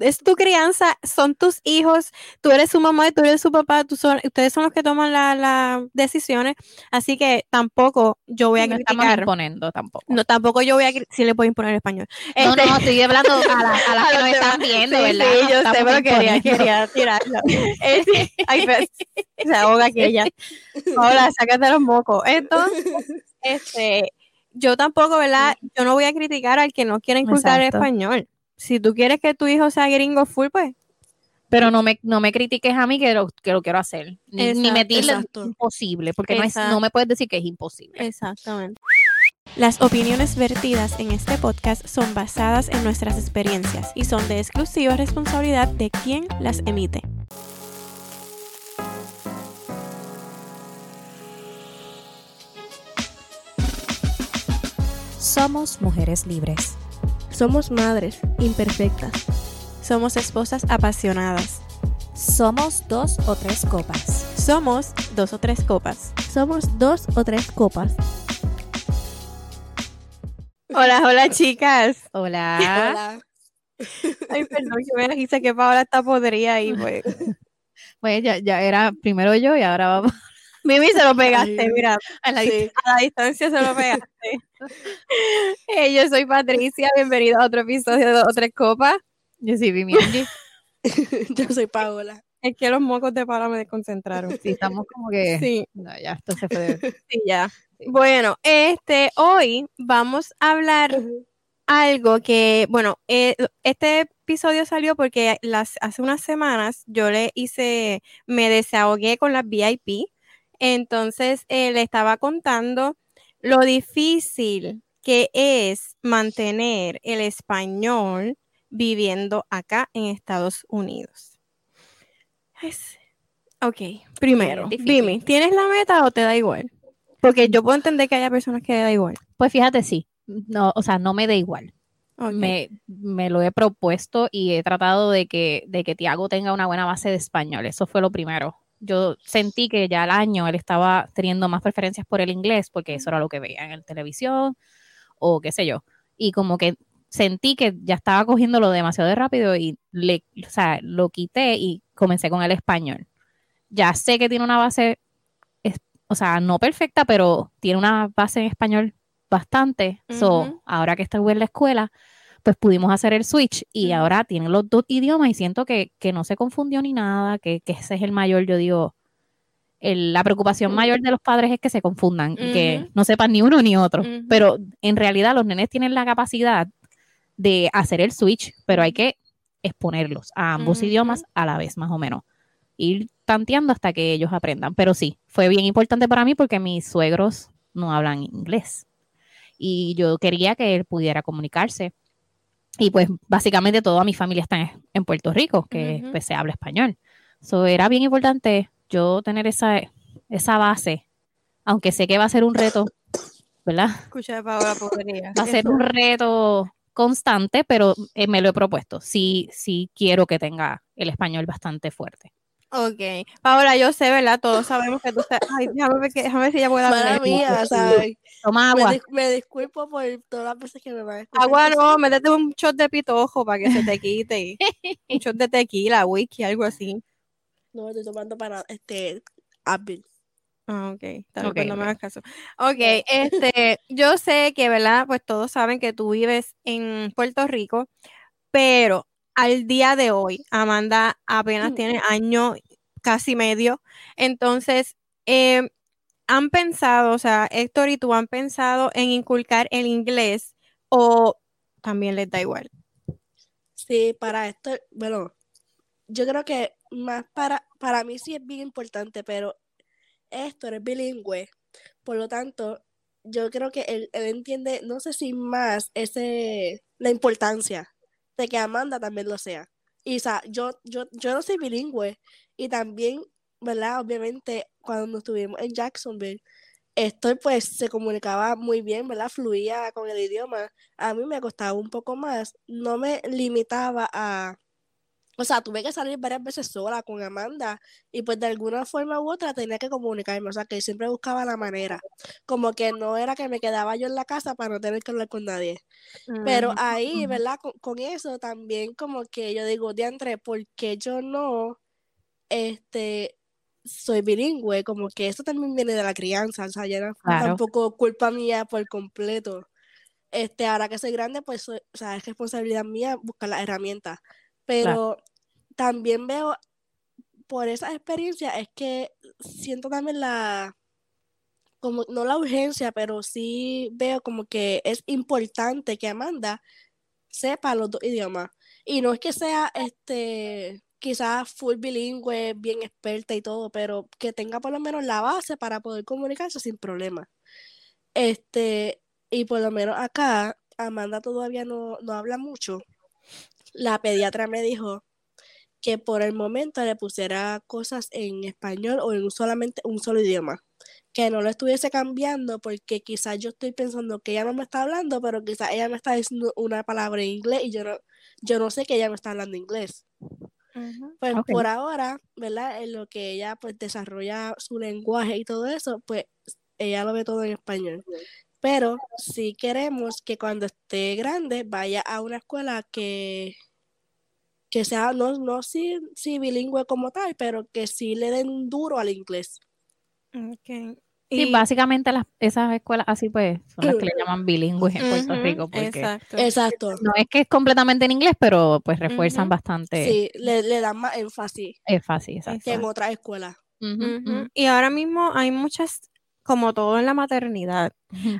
es tu crianza, son tus hijos, tú eres su mamá y tú eres su papá, tú son, ustedes son los que toman las decisiones, así que tampoco yo voy a no criticar. estamos imponiendo tampoco. No, tampoco yo voy a, sí le puedo imponer español. No, Este- no, estoy hablando a, la- a las que nos están viendo, Sí, ¿verdad? Sí, No yo sé, pero quería, quería tirarlo. Este, ay, pues, se ahoga aquella. Ahora, sácate los mocos. Entonces, este, yo tampoco, ¿verdad? Yo no voy a criticar al que no quiere inculcar el español. Si tú quieres que tu hijo sea gringo full, pues, Pero no me, no me critiques a mí que lo, que lo quiero hacer. Ni, me digas imposible, porque no, es, Exacto. no me puedes decir que es imposible. Exactamente. Las opiniones vertidas en este podcast son basadas en nuestras experiencias y son de exclusiva responsabilidad de quien las emite. Somos mujeres libres. Somos madres imperfectas. Somos esposas apasionadas. Somos dos o tres copas. Somos dos o tres copas. Somos dos o tres copas. Hola, hola chicas. Hola. Hola. Ay, perdón, que me dice que Paola está podrida y pues. Pues ya, ya era primero yo y ahora vamos Mimi se lo pegaste, Ay, mira. a la Sí. A la distancia se lo pegaste. Yo soy Patricia, bienvenido a otro episodio de Dos o Tres Copas. Yo sí vi mi Angie. Yo soy Paola. Es que los mocos de Paola me desconcentraron. Sí, estamos como que. Sí, No, ya, esto se fue. de- sí, ya. Bueno, este, hoy vamos a hablar algo que, bueno, eh, este episodio salió porque las, hace unas semanas yo le hice, me desahogué con las VIP, entonces eh, le estaba contando lo difícil que es mantener el español viviendo acá en Estados Unidos. Es- ok, primero, dime, ¿tienes la meta o te da igual? Porque yo puedo entender que haya personas que le da igual. Pues fíjate, sí. No, o sea, no me da igual. Me, me lo he propuesto y he tratado de que, de que Tiago tenga una buena base de español. Eso fue lo primero. Yo sentí que ya al año él estaba teniendo más preferencias por el inglés porque eso era lo que veía en la televisión o qué sé yo. Y como que sentí que ya estaba cogiéndolo demasiado de rápido y le, o sea, lo quité y comencé con el español. Ya sé que tiene una base, es- o sea, no perfecta, pero tiene una base en español bastante. So, ahora que estuve en la escuela, pues pudimos hacer el switch y ahora tienen los dos idiomas y siento que, que no se confundió ni nada, que, que ese es el mayor, yo digo, el- la preocupación mayor de los padres es que se confundan y que no sepan ni uno ni otro. Pero en realidad los nenes tienen la capacidad de hacer el switch, pero hay que exponerlos a ambos idiomas a la vez, más o menos. Ir tanteando hasta que ellos aprendan. Pero sí, fue bien importante para mí porque mis suegros no hablan inglés. Y yo quería que él pudiera comunicarse. Y pues básicamente toda mi familia está en, en Puerto Rico, que pues, se habla español. So, era bien importante yo tener esa, esa base, aunque sé que va a ser un reto, ¿verdad? Escucha de Paola podría. Va a ser un reto constante, pero eh, me lo he propuesto. Sí, sí quiero que tenga el español bastante fuerte. Ok. Paola, yo sé, ¿verdad? Todos sabemos que tú estás. Ay, déjame ver, que- déjame ver si ya puedo Mala hablar. mía, ¿sabes? Toma Me, agua. dis- me disculpo por todas las veces que me van a escuchar. Agua no, métete un shot de pitojo para que se te quite. un shot de tequila, whisky, algo así. No estoy tomando para este Advil. Ah, ok. Está bien, Ok, pues no me hagas caso. Ok, este, yo sé que, ¿verdad? Pues todos saben que tú vives en Puerto Rico, pero al día de hoy, Amanda apenas Mm. tiene año, casi medio. Entonces, eh, ¿han pensado, o sea, Héctor y tú han pensado en inculcar el inglés o también les da igual? Sí, para esto, bueno, yo creo que más para, para mí sí es bien importante, pero Héctor es bilingüe, por lo tanto, yo creo que él, él entiende, no sé si más ese, la importancia de que Amanda también lo sea. Y yo, yo, yo no soy bilingüe y también, ¿verdad? Obviamente, cuando estuvimos en Jacksonville, Héctor pues se comunicaba muy bien, ¿verdad? Fluía con el idioma. A mí me costaba un poco más, no me limitaba a, o sea, tuve que salir varias veces sola con Amanda y pues de alguna forma u otra tenía que comunicarme, o sea, que siempre buscaba la manera, como que no era que me quedaba yo en la casa para no tener que hablar con nadie. Pero ahí, ¿verdad? Con, eso también como que yo digo, diantre, ¿por qué yo no, este, soy bilingüe? Como que eso también viene de la crianza, o sea, ya no tampoco culpa mía por completo. Este, ahora que soy grande, pues, o sea, es responsabilidad mía buscar las herramientas. Pero también veo, por esa experiencia, es que siento también la, como, no la urgencia, pero sí veo como que es importante que Amanda sepa los dos idiomas. Y no es que sea, este, quizás full bilingüe, bien experta y todo, pero que tenga por lo menos la base para poder comunicarse sin problema. Este, y por lo menos acá, Amanda todavía no, no habla mucho. La pediatra me dijo que por el momento le pusiera cosas en español o en solamente un solo idioma. Que no lo estuviese cambiando porque quizás yo estoy pensando que ella no me está hablando, pero quizás ella me está diciendo una palabra en inglés y yo no, yo no sé que ella me está hablando inglés. Pues por ahora, ¿verdad? En lo que ella pues desarrolla su lenguaje y todo eso, pues ella lo ve todo en español. Pero si queremos que cuando esté grande vaya a una escuela que que sea, no, no sí, bilingüe como tal, pero que sí le den duro al inglés. Okay. Sí, básicamente las, esas escuelas así pues son las que le llaman bilingües en Puerto Rico. exacto. exacto. No es que es completamente en inglés, pero pues refuerzan bastante. Sí, le, le, dan más énfasis. Énfasis, exacto. Que en otras escuelas. Y ahora mismo hay muchas como todo en la maternidad,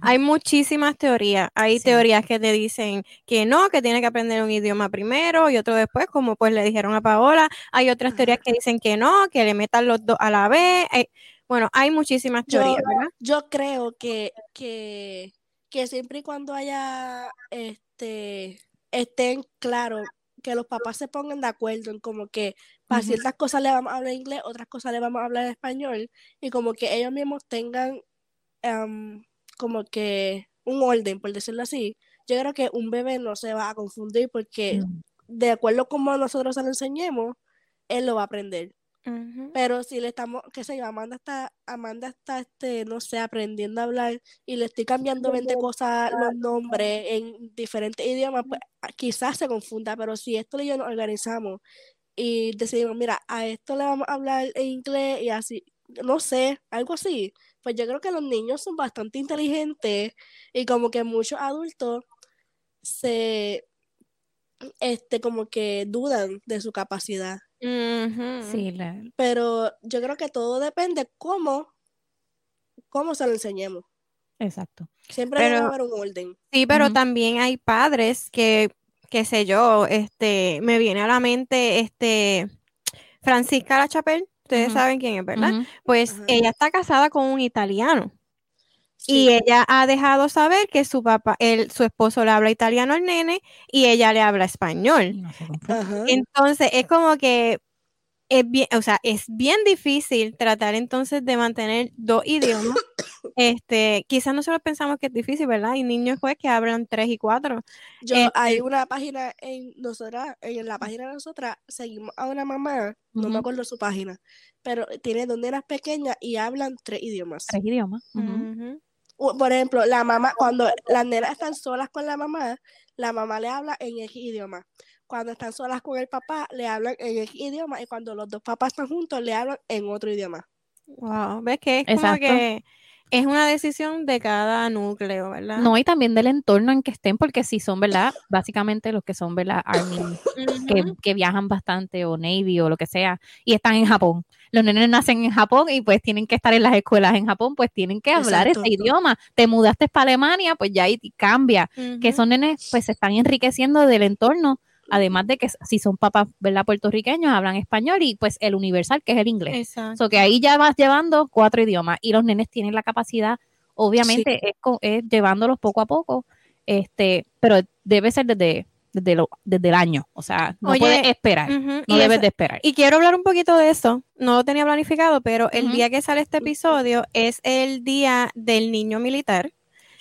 hay muchísimas teorías. Hay teorías que te dicen que no, que tiene que aprender un idioma primero y otro después, como pues le dijeron a Paola. Hay otras teorías que dicen que no, que le metan los dos a la vez. bueno, hay muchísimas teorías, yo, ¿verdad? Yo creo que, que, que siempre y cuando haya este estén claros que los papás se pongan de acuerdo en como que para ciertas cosas le vamos a hablar inglés, otras cosas le vamos a hablar español, y como que ellos mismos tengan como que un orden, por decirlo así. Yo creo que un bebé no se va a confundir porque de acuerdo a como nosotros se lo enseñemos, él lo va a aprender. Pero si le estamos, qué sé yo, Amanda está, Amanda está, este, no sé, aprendiendo a hablar y le estoy cambiando 20 cosas, los nombres en diferentes idiomas, pues ah, quizás se confunda, pero si esto y yo nos organizamos y decidimos, mira, a esto le vamos a hablar en inglés y así, no sé, algo así, pues yo creo que los niños son bastante inteligentes y como que muchos adultos se, este, como que dudan de su capacidad. Sí, pero yo creo que todo depende cómo, cómo se lo enseñemos. Exacto. Siempre debe haber un orden. Sí, pero también hay padres que, qué sé yo, este, me viene a la mente, este, Francisca La Chapelle, ustedes saben quién es, ¿verdad? Pues ella está casada con un italiano. Y ella ha dejado saber que su papá, él, su esposo le habla italiano al nene y ella le habla español. Entonces es como que es bien, o sea, es bien difícil tratar entonces de mantener dos idiomas. Este, quizás nosotros pensamos que es difícil, ¿verdad? Hay niños pues que hablan tres y cuatro. Yo, hay este una página en nosotras, en la página de nosotras, seguimos a una mamá, no me acuerdo su página, pero tiene dos nenas pequeñas y hablan tres idiomas. Tres idiomas por ejemplo, la mamá, cuando las nenas están solas con la mamá, la mamá le habla en el idioma. Cuando están solas con el papá, le hablan en el idioma. Y cuando los dos papás están juntos, le hablan en otro idioma. Wow, ¿ves que es como que es una decisión de cada núcleo, ¿verdad? No, y también del entorno en que estén, porque si son, ¿verdad? Básicamente los que son, ¿verdad? Army, que, que, viajan bastante, o Navy, o lo que sea, y están en Japón. Los nenes nacen en Japón y pues tienen que estar en las escuelas en Japón, pues tienen que hablar ese idioma. Te mudaste para Alemania, pues ya ahí cambia. Que son nenes, pues se están enriqueciendo del entorno Además de que si son papás, ¿verdad? Puertorriqueños, hablan español y pues el universal, que es el inglés. Exacto. que ahí ya vas llevando cuatro idiomas y los nenes tienen la capacidad, obviamente, es, llevándolos poco a poco, este, pero debe ser desde, desde, lo, desde el año. O sea, no puedes esperar. no debes de esperar. Y quiero hablar un poquito de eso. No lo tenía planificado, pero el día que sale este episodio es el día del niño militar.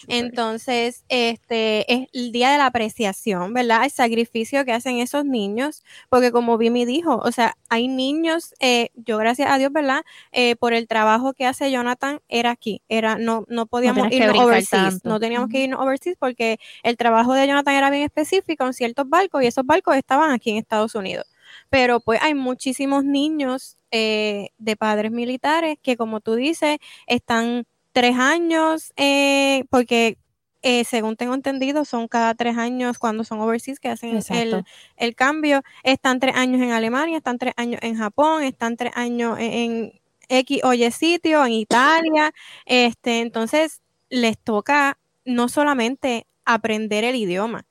Entonces, este es el día de la apreciación, ¿verdad? El sacrificio que hacen esos niños, porque como Vimi dijo, o sea, hay niños, eh, yo gracias a Dios, ¿verdad? Eh, por el trabajo que hace Jonathan, era aquí, era, no, no podíamos irnos overseas, tanto. no teníamos que irnos overseas porque el trabajo de Jonathan era bien específico en ciertos barcos y esos barcos estaban aquí en Estados Unidos. Pero pues hay muchísimos niños eh, de padres militares que, como tú dices, están tres años, eh, porque eh, según tengo entendido, son cada tres años cuando son overseas que hacen el, el cambio. Están tres años en Alemania, están tres años en Japón, están tres años en, en X o Y sitio, en Italia. Este, entonces, les toca no solamente aprender el idioma,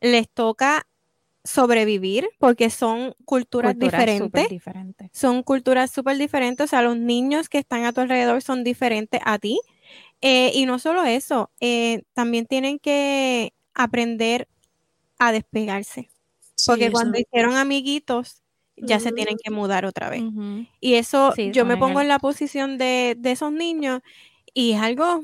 les toca sobrevivir porque son culturas Cultura diferentes diferente. son culturas súper diferentes, o sea, los niños que están a tu alrededor son diferentes a ti. Eh, y no solo eso, eh, también tienen que aprender a despegarse, porque cuando hicieron amiguitos, ya se tienen Ujú. que mudar otra vez. Y eso, Sí, yo me pongo en la posición de, de esos niños y es algo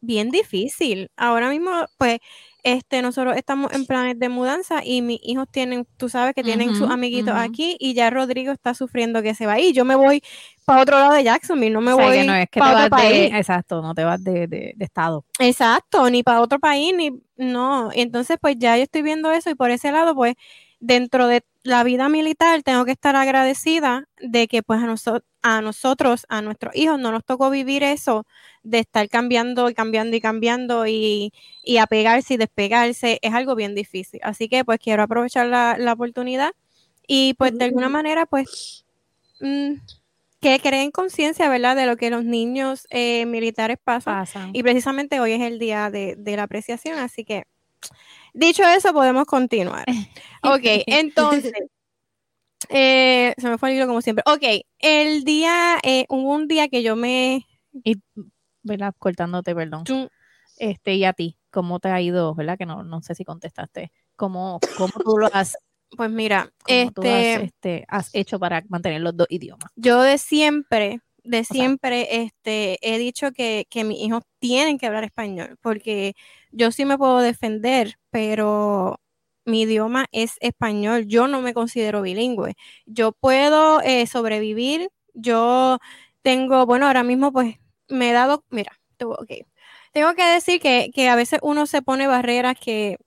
bien difícil. Ahora mismo, pues, este, nosotros estamos en planes de mudanza y mis hijos tienen, tú sabes que tienen sus Ujú, amiguitos ujú. aquí y ya Rodrigo está sufriendo que se va y yo me voy para otro lado de Jacksonville, no me O sea, voy no es que para otro de, país. exacto, no te vas de, de, de estado. Exacto, ni para otro país, ni no. Entonces, pues ya yo estoy viendo eso y por ese lado, pues dentro de la vida militar tengo que estar agradecida de que pues a, noso- a nosotros, a nuestros hijos, no nos tocó vivir eso de estar cambiando y cambiando y cambiando y, y apegarse y despegarse. Es algo bien difícil. Así que pues quiero aprovechar la, la oportunidad y pues de alguna manera pues mm, que creen conciencia, ¿verdad? De lo que los niños eh, militares pasan. Pasan. Y precisamente hoy es el día de, de la apreciación, así que dicho eso, podemos continuar. Ok, entonces, eh, se me fue el hilo como siempre. Ok, el día, eh, hubo un día que yo me... Y, ¿verdad? Cortándote, perdón. chum, Este, y a ti, ¿cómo te ha ido? ¿Verdad? Que no, no sé si contestaste. ¿Cómo, cómo tú lo has, Pues mira, cómo tú has, este, este, has hecho para mantener los dos idiomas? yo de siempre, de sea- siempre, este, he dicho que, que mis hijos tienen que hablar español, porque yo sí me puedo defender, pero mi idioma es español. Yo no me considero bilingüe. Yo puedo eh, sobrevivir. Yo tengo, bueno, ahora mismo pues me he dado, mira. Tengo que decir que, que a veces uno se pone barreras que,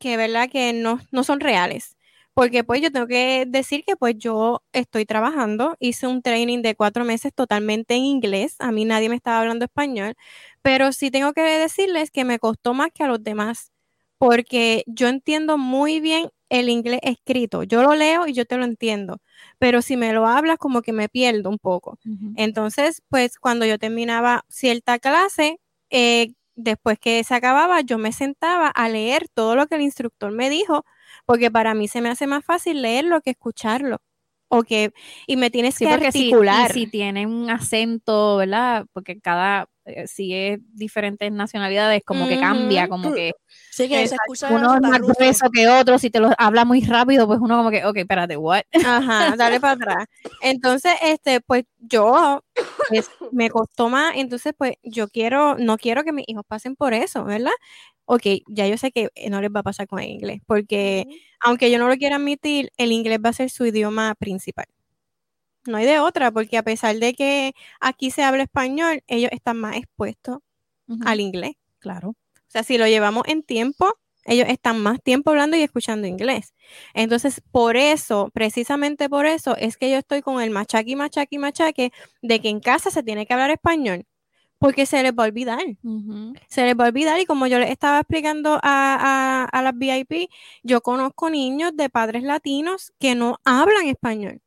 que verdad que no, no son reales. Porque pues yo tengo que decir que pues yo estoy trabajando, hice un training de cuatro meses totalmente en inglés, a mí nadie me estaba hablando español, pero sí tengo que decirles que me costó más que a los demás, porque yo entiendo muy bien el inglés escrito, yo lo leo y yo te lo entiendo, pero si me lo hablas como que me pierdo un poco. Entonces, pues cuando yo terminaba cierta clase, eh, después que se acababa, yo me sentaba a leer todo lo que el instructor me dijo, porque para mí se me hace más fácil leerlo que escucharlo. O que, y me tienes Sí, que porque si, y articular. si tiene un acento, ¿verdad? Porque cada, eh, si es diferentes nacionalidades, como que cambia, como que Sí, que se Exacto. escucha uno es más grueso que otro, si te lo habla muy rápido, pues uno como que, ok, espérate, what? Ajá, dale para atrás. Entonces, este, pues yo pues, me costó más, entonces pues yo quiero, no quiero que mis hijos pasen por eso, ¿verdad? Ok, ya yo sé que eh, no les va a pasar con el inglés, porque aunque yo no lo quiera admitir, el inglés va a ser su idioma principal. No hay de otra, porque a pesar de que aquí se habla español, ellos están más expuestos al inglés. Claro. O sea, si lo llevamos en tiempo, ellos están más tiempo hablando y escuchando inglés. Entonces, por eso, precisamente por eso, es que yo estoy con el machaque, machaque, machaque de que en casa se tiene que hablar español, porque se les va a olvidar. Se les va a olvidar y como yo les estaba explicando a, a, a las VIP, yo conozco niños de padres latinos que no hablan español.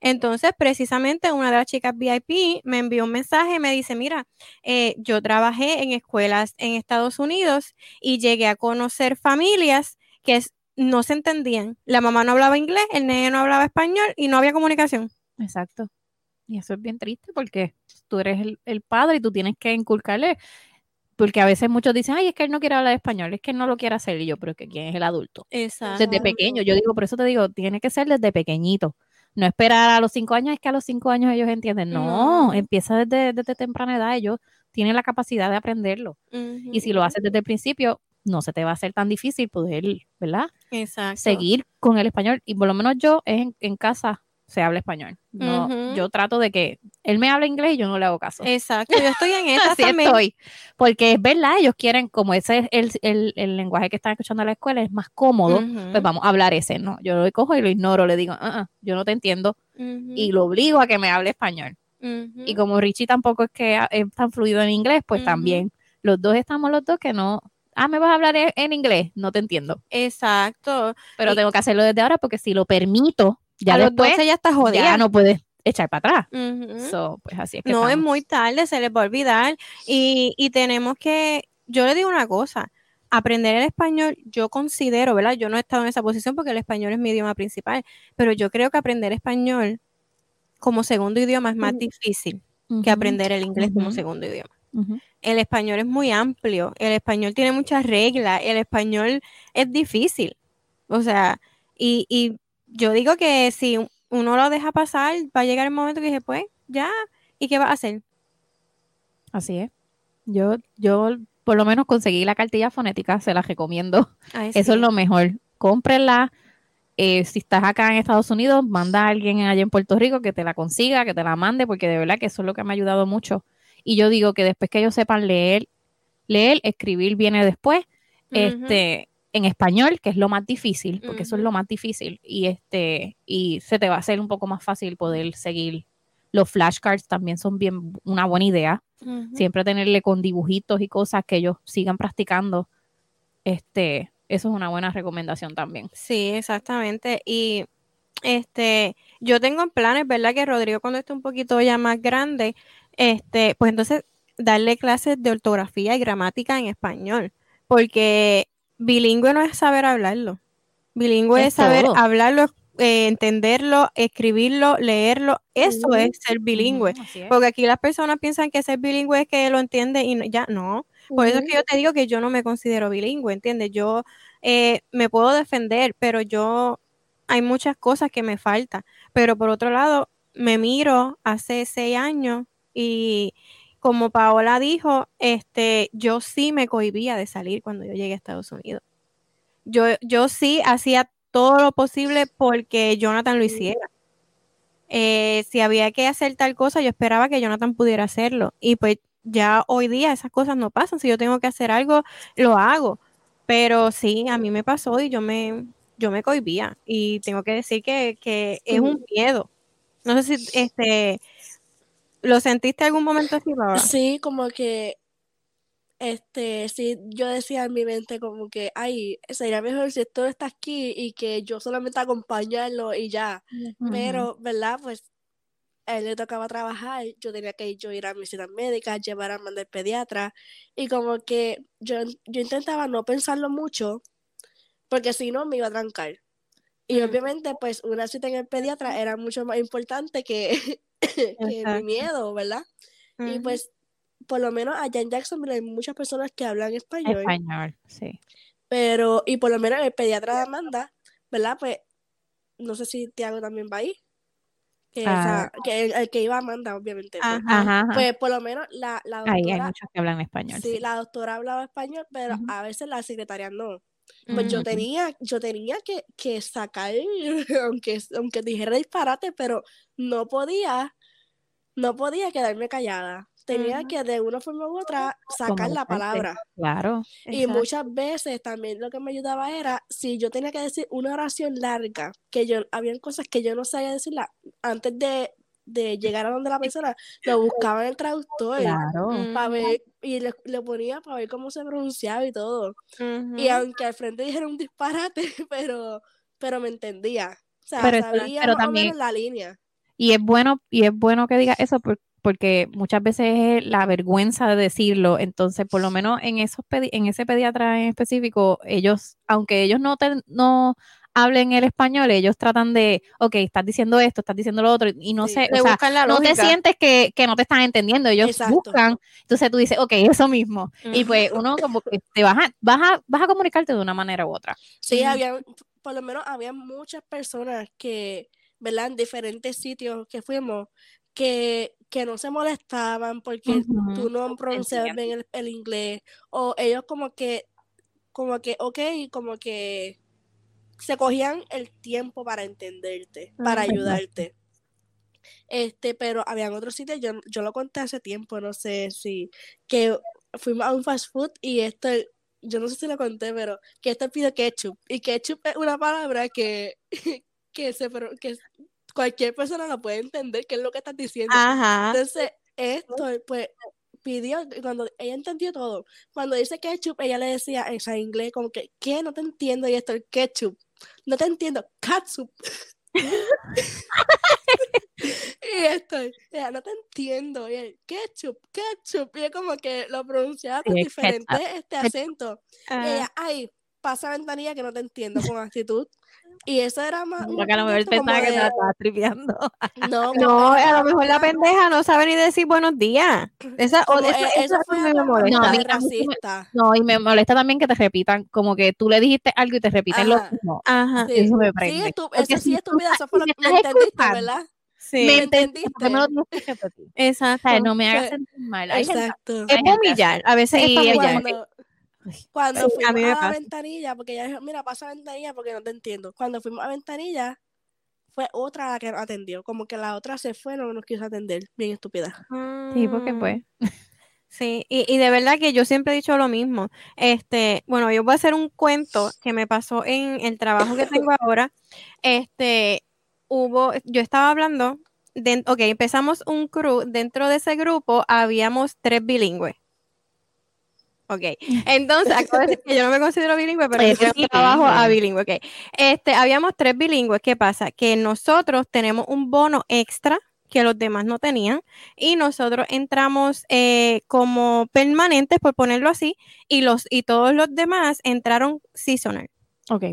Entonces, precisamente una de las chicas VIP me envió un mensaje y me dice, mira, eh, yo trabajé en escuelas en Estados Unidos y llegué a conocer familias que no se entendían. La mamá no hablaba inglés, el nene no hablaba español y no había comunicación. Exacto. Y eso es bien triste porque tú eres el, el padre y tú tienes que inculcarle, porque a veces muchos dicen, ay, es que él no quiere hablar español, es que él no lo quiere hacer. Y yo, pero que quién es el adulto. Exacto. Desde pequeño, yo digo, por eso te digo, tiene que ser desde pequeñito. No esperar a los cinco años, es que a los cinco años ellos entienden. No, No. empieza desde, desde temprana edad. Ellos tienes la capacidad de aprenderlo. Y si lo haces desde el principio, no se te va a hacer tan difícil poder, ¿verdad? Exacto. Seguir con el español. Y por lo menos yo en, en casa se habla español. No. Yo trato de que él me hable inglés y yo no le hago caso. Exacto, yo estoy en esa Así también. estoy. Porque es verdad, ellos quieren, como ese es el, el, el lenguaje que están escuchando en la escuela, es más cómodo, pues vamos a hablar ese, ¿no? Yo lo cojo y lo ignoro, le digo, "Ah, ah, yo no te entiendo, y lo obligo a que me hable español. Y como Richie tampoco es que es tan fluido en inglés, pues también los dos estamos los dos que no, ah, me vas a hablar en, en inglés, no te entiendo. Exacto. Pero Y- tengo que hacerlo desde ahora porque si lo permito, ya a después 12 ya está jodida. ya no puedes echar para atrás. So, pues así es que No es muy tarde, se les va a olvidar. Y, y tenemos que, yo le digo una cosa, aprender el español, yo considero, ¿verdad? Yo no he estado en esa posición porque el español es mi idioma principal, pero yo creo que aprender español como segundo idioma es más difícil que aprender el inglés como segundo idioma. El español es muy amplio, el español tiene muchas reglas, el español es difícil. O sea, y, y yo digo que si uno lo deja pasar, va a llegar el momento que dice, pues, ya, ¿y qué va a hacer? Así es. Yo, yo por lo menos conseguí la cartilla fonética, se la recomiendo. Ay, Eso es lo mejor. Cómprenla. Eh, si estás acá en Estados Unidos, manda a alguien allá en Puerto Rico que te la consiga, que te la mande, porque de verdad que eso es lo que me ha ayudado mucho. Y yo digo que después que ellos sepan leer, leer, escribir viene después, este, en español, que es lo más difícil, porque eso es lo más difícil. Y este, y se te va a hacer un poco más fácil poder seguir. Los flashcards también son bien una buena idea siempre tenerle con dibujitos y cosas que ellos sigan practicando. Este, eso es una buena recomendación también. Sí, exactamente. Y este, yo tengo en planes, ¿verdad? Que Rodrigo cuando esté un poquito ya más grande, este, pues entonces darle clases de ortografía y gramática en español, porque bilingüe no es saber hablarlo. Bilingüe es, Es saber todo. hablarlo, eh, entenderlo, escribirlo, leerlo. Eso es ser bilingüe. Es. Porque aquí las personas piensan que ser bilingüe es que lo entiende y no- ya no. Por eso es que yo te digo que yo no me considero bilingüe, ¿entiendes? Yo eh, me puedo defender, pero yo hay muchas cosas que me faltan. Pero por otro lado, me miro hace seis años y como Paola dijo, este, yo sí me cohibía de salir cuando yo llegué a Estados Unidos. Yo, yo sí hacía todo lo posible porque Jonathan lo hiciera. Eh, si había que hacer tal cosa, yo esperaba que Jonathan pudiera hacerlo. Y pues ya hoy día esas cosas no pasan. Si yo tengo que hacer algo, lo hago. Pero sí, a mí me pasó y yo me, yo me cohibía. Y tengo que decir que, que es un miedo. No sé si este lo sentiste algún momento así. Sí, como que, este, sí, yo decía en mi mente como que, ay, sería mejor si esto está aquí y que yo solamente acompañarlo y ya. Pero, ¿verdad? Pues a él le tocaba trabajar, yo tenía que yo ir a mis citas médicas, llevar a mandar pediatra y como que yo, yo intentaba no pensarlo mucho porque si no me iba a trancar. Y Mm. obviamente pues una cita en el pediatra era mucho más importante que, que mi miedo, ¿verdad? Y pues por lo menos allá en Jacksonville hay muchas personas que hablan español, Español, sí. pero y por lo menos el pediatra de Amanda, ¿verdad? Pues no sé si Tiago también va ahí. Que, o Ah. sea, que el, el que iba Amanda, obviamente. pues. Ajá. Ajá, ajá. Pues por lo menos la, la Ahí hay doctora, muchos que hablan español. sí, sí. la doctora hablaba español, pero a veces la secretaria no. Pues yo Ujú. tenía, yo tenía que, que sacar, aunque, aunque dijera disparate, pero no podía, no podía quedarme callada. Tenía que de una forma u otra sacar la palabra. Claro. Y Exacto. muchas veces también lo que me ayudaba era si yo tenía que decir una oración larga, que yo, habían cosas que yo no sabía decirla antes de, de llegar a donde la persona, lo buscaba en el traductor Claro. para Ujú. ver, y le, le ponía para ver cómo se pronunciaba y todo. Y aunque al frente dijera un disparate, pero, pero me entendía. O sea, Pero eso- sabía pero más o también- menos la línea. Y es bueno, y es bueno que digas eso por- porque muchas veces es la vergüenza de decirlo. Entonces, por lo menos en esos pedi- en ese pediatra en específico, ellos, aunque ellos no te, no hablen el español, ellos tratan de, ok, estás diciendo esto, estás diciendo lo otro, y no Sí. sé, o sea, no te sientes que, que no te están entendiendo, ellos Exacto. buscan, entonces tú dices, ok, eso mismo. Y pues uno como que te vas a, vas a, vas a comunicarte de una manera u otra. Sí, había, por lo menos había muchas personas que, ¿verdad? En diferentes sitios que fuimos, que, que no se molestaban porque tú no pronunciabas bien el, el inglés, o ellos como que, como que, ok, como que se cogían el tiempo para entenderte, para Ujú. ayudarte. Este, pero habían otros sitios, yo, yo lo conté hace tiempo, no sé si, que fuimos a un fast food y esto, yo no sé si lo conté, pero que esto pidió ketchup. Y ketchup es una palabra que, que, se, que cualquier persona lo puede entender, qué es lo que estás diciendo. Ajá. Entonces, esto, pues, pidió, cuando ella entendió todo, cuando dice ketchup, ella le decía en inglés como que, ¿qué? No te entiendo, y esto, el ketchup. No te entiendo, catsup. y esto, ella, no te entiendo, y él, ketchup, ketchup, y es como que lo pronunciaba con Sí, ketchup. este acento. Y Ah, ella, ay, pasa ventanilla que no te entiendo con actitud. Y eso era más. Porque a lo mejor pensaba que te la de- estabas tripeando. No, No, a lo mejor la pendeja no sabe ni decir buenos días. Esa, o- eso, eh, eso eso es fue lo que me molesta. No, a mí- bastante a mí sí me- racista. No, y me molesta también que te repitan, como que tú le dijiste algo y te repiten lo Ajá. mismo. Ajá, Sí, Eso me sí, prende. estu- Porque eso sí, si tú estúpida, eso fue lo me que me entendiste, ¿verdad? sí, me ¿Me entendiste, ¿por qué me lo entendiste? tienes que repetir? exacto. O sea, no me hagas sentir mal. Gente- Exacto. Es humillar, a veces Sí, es es humillar. Cuando, cuando Sí, a fuimos mí me a, la pasa. ventanilla, porque ella dijo, mira, pasa a ventanilla porque no te entiendo. Cuando fuimos a ventanilla, fue otra la que nos atendió. Como que la otra se fue, no nos quiso atender. Bien estúpida. Sí, porque Mm, pues. Sí, y, y de verdad que yo siempre he dicho lo mismo. Este, bueno, yo voy a hacer un cuento que me pasó en el trabajo que tengo ahora. Este, hubo, yo estaba hablando, de, ok, empezamos un crew, dentro de ese grupo habíamos tres bilingües. Ok, entonces, acabo de decir que yo no me considero bilingüe, pero Eres yo trabajo a bilingüe. bilingüe, ok. Este, habíamos tres bilingües, ¿qué pasa? Que nosotros tenemos un bono extra que los demás no tenían y nosotros entramos eh, como permanentes, por ponerlo así, y, los, y todos los demás entraron seasonal. Ok.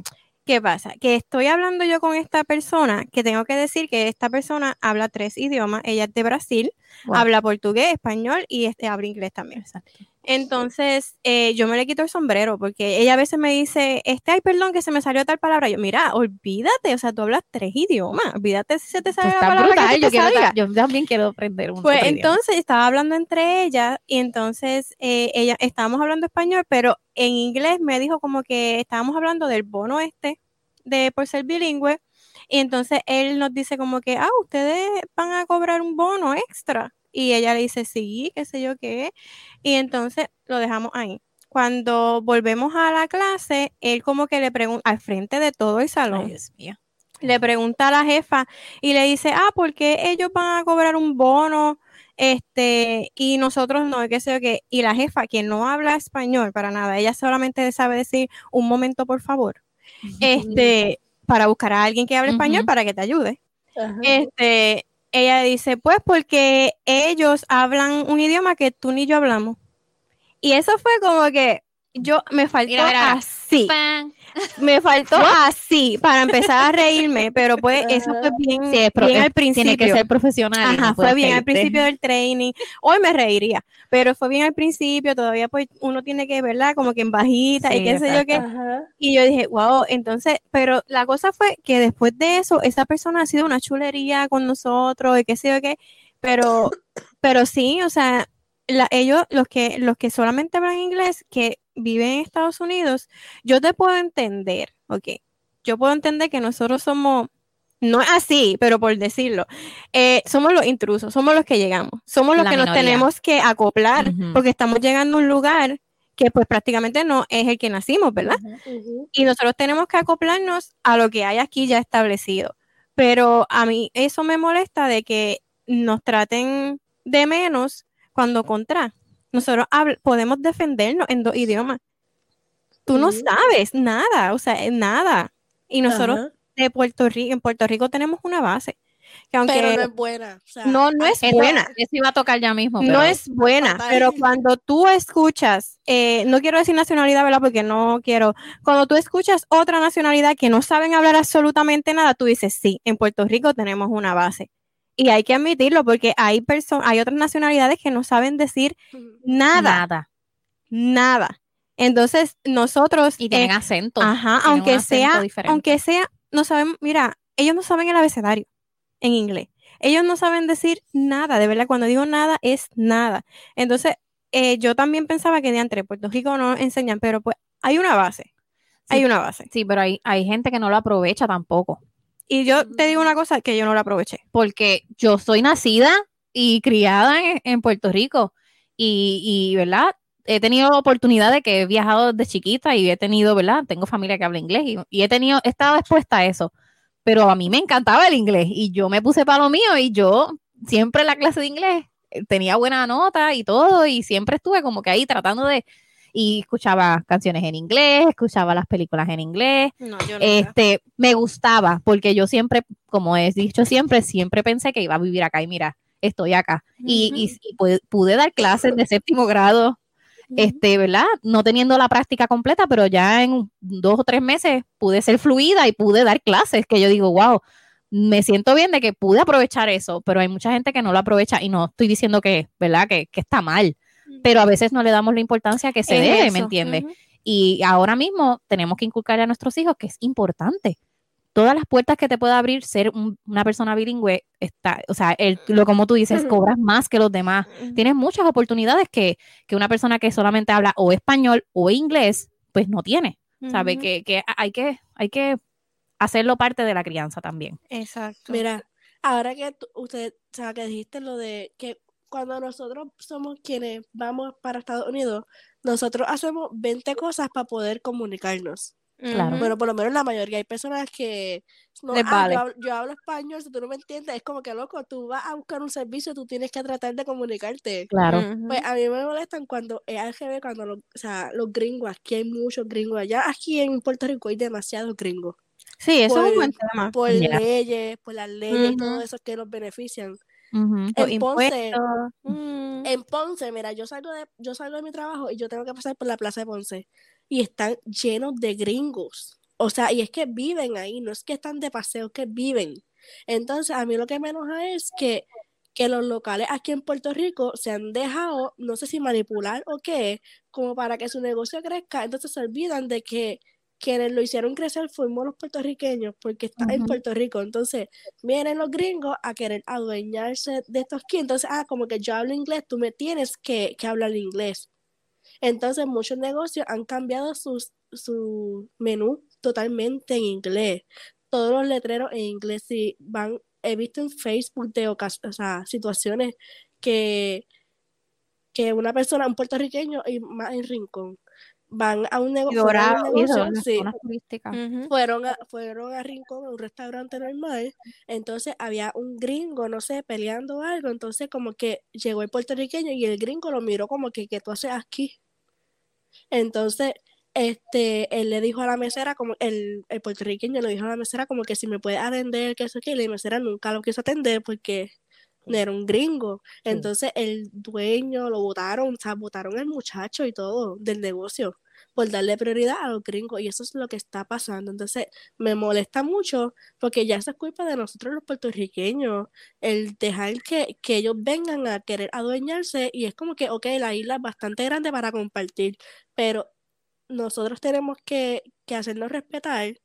¿Qué pasa? Que estoy hablando yo con esta persona, que tengo que decir que esta persona habla tres idiomas, ella es de Brasil, Wow. habla portugués, español y este, habla inglés también. Exacto. Entonces, eh, yo me le quito el sombrero porque ella a veces me dice, este, ay, perdón, que se me salió tal palabra. Yo, mira, olvídate, o sea, tú hablas tres idiomas, olvídate si se te sale la Está palabra brutal. que Yo, te quiero salga. ta- yo también quiero aprender un Pues otro idioma. entonces estaba hablando entre ellas y entonces eh, ella estábamos hablando español, pero en inglés me dijo como que estábamos hablando del bono este de por ser bilingüe y entonces él nos dice como que, ah, ustedes van a cobrar un bono extra y ella le dice sí, qué sé yo qué y entonces lo dejamos ahí. Cuando volvemos a la clase, él como que le pregunta al frente de todo el salón Ay, Dios mío. le pregunta a la jefa y le dice, ah, ¿por qué ellos van a cobrar un bono? Este, y nosotros no, qué sé yo qué. Y la jefa, que no habla español para nada, ella solamente sabe decir un momento, por favor. Este, para buscar a alguien que hable español para que te ayude. Ajá. Este, ella dice, pues porque ellos hablan un idioma que tú ni yo hablamos. Y eso fue como que yo me faltó Mira, mira, mira. así Pan. Me faltó así para empezar a reírme, pero pues eso fue bien, Sí, es pro- bien al principio. Tiene que ser profesional. Ajá, no fue bien al reírte. principio del training. Hoy me reiría, pero fue bien al principio, todavía pues uno tiene que, ¿verdad? Como que en bajita y qué sé yo qué. Ajá. Y yo dije, wow, entonces, pero la cosa fue que después de eso, esa persona ha sido una chulería con nosotros y qué sé yo qué, pero, pero sí, o sea, la- ellos, los que, los que solamente hablan inglés, que viven en Estados Unidos, yo te puedo entender, ok, yo puedo entender que nosotros somos, no es así, pero por decirlo, eh, somos los intrusos, somos los que llegamos, somos los La que nos tenemos que acoplar, porque estamos llegando a un lugar que pues prácticamente no es el que nacimos, ¿verdad? Y nosotros tenemos que acoplarnos a lo que hay aquí ya establecido. Pero a mí eso me molesta de que nos traten de menos cuando contra. Nosotros podemos defendernos en dos idiomas. Tú no sabes nada, o sea, nada. Y nosotros Ajá. de Puerto Rico, en Puerto Rico tenemos una base. Que aunque Pero no es buena. o sea, no, no es Eso- buena. Eso iba a tocar ya mismo. No es buena, pero cuando tú escuchas, eh, no quiero decir nacionalidad, ¿verdad? Porque no quiero, cuando tú escuchas otra nacionalidad que no saben hablar absolutamente nada, tú dices, sí, en Puerto Rico tenemos una base. Y hay que admitirlo porque hay personas, hay otras nacionalidades que no saben decir nada, Nada. nada. Entonces, nosotros, Y tienen eh, acento. ajá, tienen aunque acento sea, diferente. aunque sea, no saben, mira, ellos no saben el abecedario en inglés, ellos no saben decir nada, de verdad, cuando digo nada es nada. Entonces, eh, yo también pensaba que de entre Puerto Rico no enseñan, pero pues hay una base, hay una base. Sí, pero hay, hay gente que no lo aprovecha tampoco. Y yo te digo una cosa que yo no la aproveché. Porque yo soy nacida y criada en, en Puerto Rico y, y, ¿verdad? He tenido oportunidad de que he viajado desde chiquita y he tenido, ¿verdad? Tengo familia que habla inglés y, y he tenido, he estado expuesta a eso. Pero a mí me encantaba el inglés y yo me puse para lo mío y yo siempre en la clase de inglés eh, tenía buena nota y todo y siempre estuve como que ahí tratando de y escuchaba canciones en inglés, escuchaba las películas en inglés. No, yo Este, me gustaba porque yo siempre, como he dicho siempre, siempre pensé que iba a vivir acá y mira, estoy acá. Y, y- y pude, pude dar clases de séptimo grado, este, ¿verdad? No teniendo la práctica completa, pero ya en dos o tres meses pude ser fluida y pude dar clases que yo digo, wow, me siento bien de que pude aprovechar eso, pero hay mucha gente que no lo aprovecha y no estoy diciendo que, ¿verdad? Que, que está mal, pero a veces no le damos la importancia que se Es debe, eso. ¿me entiendes? Y ahora mismo tenemos que inculcar a nuestros hijos que es importante. Todas las puertas que te pueda abrir ser un- una persona bilingüe, está, o sea, el, lo como tú dices, cobras más que los demás. Tienes muchas oportunidades que, que una persona que solamente habla o español o inglés, pues no tiene. Sabe que, que hay que hay que hacerlo parte de la crianza también. Exacto. Mira, ahora que tú- usted, o sea, que dijiste lo de que cuando nosotros somos quienes vamos para Estados Unidos, nosotros hacemos 20 cosas para poder comunicarnos. claro. Bueno, por lo menos la mayoría. Hay personas que no, Les "Ah, vale. yo, hablo, yo hablo español, si tú no me entiendes, es como que loco, tú vas a buscar un servicio, tú tienes que tratar de comunicarte. Claro. Pues a mí me molestan cuando es al revés, cuando los, o sea, los gringos, aquí hay muchos gringos, allá aquí en Puerto Rico hay demasiados gringos, Sí, eso es por- un buen tema. por leyes, por las leyes y todo eso que los benefician. En Ponce. Mm. en Ponce, mira, yo salgo de, yo salgo de mi trabajo y yo tengo que pasar por la plaza de Ponce y están llenos de gringos. O sea, y es que viven ahí, no es que están de paseo, es que viven. Entonces, a mí lo que me enoja es que, que los locales aquí en Puerto Rico se han dejado, no sé si manipular o qué, como para que su negocio crezca. Entonces se olvidan de que quienes lo hicieron crecer fuimos los puertorriqueños, porque está en. Puerto Rico. Entonces, vienen los gringos a querer adueñarse de estos aquí. Entonces, ah, como que yo hablo inglés, tú me tienes que, que hablar inglés. Entonces, muchos negocios han cambiado sus, su menú totalmente en inglés. Todos los letreros en inglés. Si van, he visto en Facebook de o sea, situaciones que, que una persona, un puertorriqueño y más en Rincón, van a un, a eso, negocio, sí, fueron a, fueron a Rincón, a un restaurante normal, entonces había un gringo, no sé, peleando algo, entonces como que llegó el puertorriqueño y el gringo lo miró como que, ¿qué tú haces aquí? Entonces, este, él le dijo a la mesera, como el, el puertorriqueño le dijo a la mesera como que si me puede atender, que eso que, y la mesera nunca lo quiso atender porque no era un gringo. Entonces, el dueño lo votaron, o sea, votaron al muchacho y todo del negocio por darle prioridad a los gringos y eso es lo que está pasando. Entonces, me molesta mucho porque ya eso es culpa de nosotros los puertorriqueños, el dejar que, que ellos vengan a querer adueñarse y es como que, ok, la isla es bastante grande para compartir, pero nosotros tenemos que, que hacernos respetar